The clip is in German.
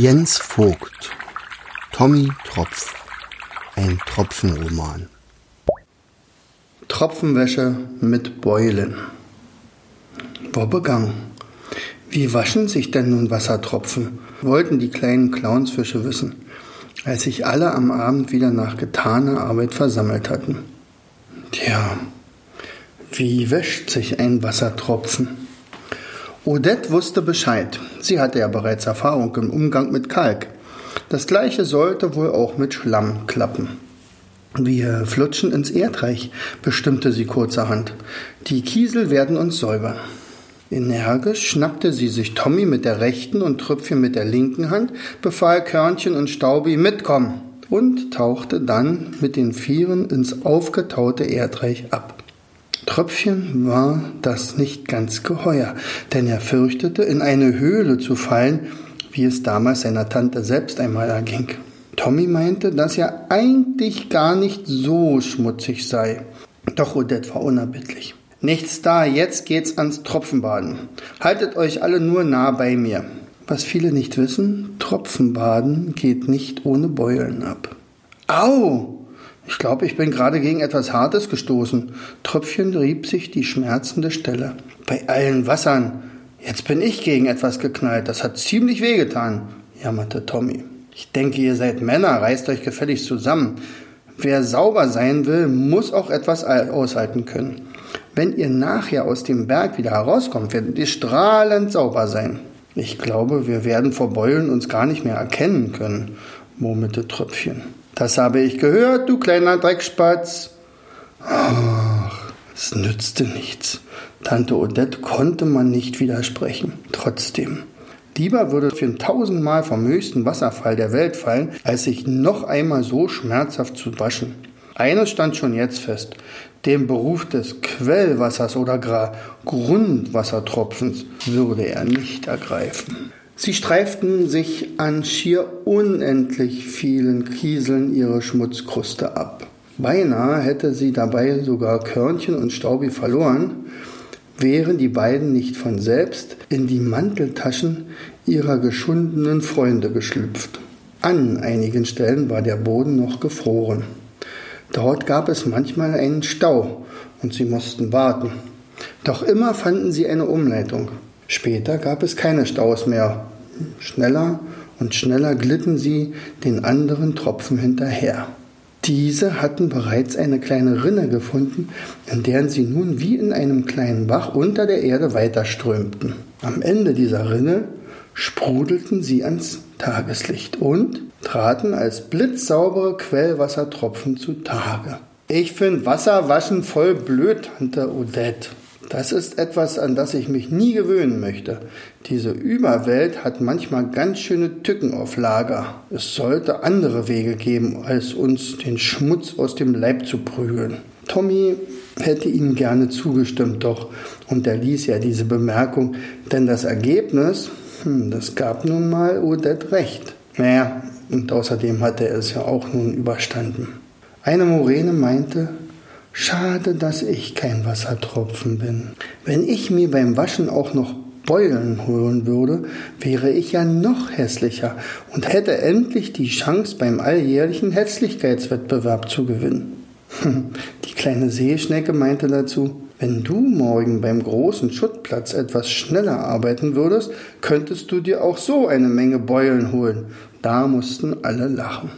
Jens Vogt Tommy Tropf Ein Tropfenroman Tropfenwäsche mit Beulen Wobbegang Wie waschen sich denn nun Wassertropfen? wollten die kleinen Clownsfische wissen, als sich alle am Abend wieder nach getaner Arbeit versammelt hatten. Tja, wie wäscht sich ein Wassertropfen? Odette wusste Bescheid. Sie hatte ja bereits Erfahrung im Umgang mit Kalk. Das gleiche sollte wohl auch mit Schlamm klappen. Wir flutschen ins Erdreich, bestimmte sie kurzerhand. Die Kiesel werden uns säubern. Energisch schnappte sie sich Tommy mit der rechten und Trüpfchen mit der linken Hand, befahl Körnchen und Staubi mitkommen und tauchte dann mit den Vieren ins aufgetaute Erdreich ab. Tröpfchen war das nicht ganz geheuer, denn er fürchtete, in eine Höhle zu fallen, wie es damals seiner Tante selbst einmal erging. Tommy meinte, dass er eigentlich gar nicht so schmutzig sei. Doch Odette war unerbittlich. Nichts da, jetzt geht's ans Tropfenbaden. Haltet euch alle nur nah bei mir. Was viele nicht wissen, Tropfenbaden geht nicht ohne Beulen ab. Au! Ich glaube, ich bin gerade gegen etwas Hartes gestoßen. Tröpfchen rieb sich die schmerzende Stelle. Bei allen Wassern. Jetzt bin ich gegen etwas geknallt. Das hat ziemlich wehgetan, jammerte Tommy. Ich denke, ihr seid Männer, reißt euch gefälligst zusammen. Wer sauber sein will, muss auch etwas aushalten können. Wenn ihr nachher aus dem Berg wieder herauskommt, werdet ihr strahlend sauber sein. Ich glaube, wir werden vor Beulen uns gar nicht mehr erkennen können, murmelte Tröpfchen. Das habe ich gehört, du kleiner Dreckspatz. Ach, es nützte nichts. Tante Odette konnte man nicht widersprechen. Trotzdem. Lieber würde für ein tausendmal vom höchsten Wasserfall der Welt fallen, als sich noch einmal so schmerzhaft zu waschen. Eines stand schon jetzt fest. Den Beruf des Quellwassers oder gar Grundwassertropfens würde er nicht ergreifen. Sie streiften sich an schier unendlich vielen Kieseln ihre Schmutzkruste ab. Beinahe hätte sie dabei sogar Körnchen und Staubi verloren, wären die beiden nicht von selbst in die Manteltaschen ihrer geschundenen Freunde geschlüpft. An einigen Stellen war der Boden noch gefroren. Dort gab es manchmal einen Stau und sie mussten warten. Doch immer fanden sie eine Umleitung. Später gab es keine Staus mehr. Schneller und schneller glitten sie den anderen Tropfen hinterher. Diese hatten bereits eine kleine Rinne gefunden, in deren sie nun wie in einem kleinen Bach unter der Erde weiterströmten. Am Ende dieser Rinne sprudelten sie ans Tageslicht und traten als blitzsaubere Quellwassertropfen zutage. Ich finde Wasserwaschen voll blöd, Tante Odette. Das ist etwas, an das ich mich nie gewöhnen möchte. Diese Überwelt hat manchmal ganz schöne Tücken auf Lager. Es sollte andere Wege geben, als uns den Schmutz aus dem Leib zu prügeln. Tommy hätte ihm gerne zugestimmt, doch unterließ ja diese Bemerkung, denn das Ergebnis, hm, das gab nun mal Odette recht. Naja, und außerdem hatte er es ja auch nun überstanden. Eine Morene meinte, Schade, dass ich kein Wassertropfen bin. Wenn ich mir beim Waschen auch noch Beulen holen würde, wäre ich ja noch hässlicher und hätte endlich die Chance, beim alljährlichen Hässlichkeitswettbewerb zu gewinnen. Die kleine Seeschnecke meinte dazu, wenn du morgen beim großen Schuttplatz etwas schneller arbeiten würdest, könntest du dir auch so eine Menge Beulen holen. Da mussten alle lachen.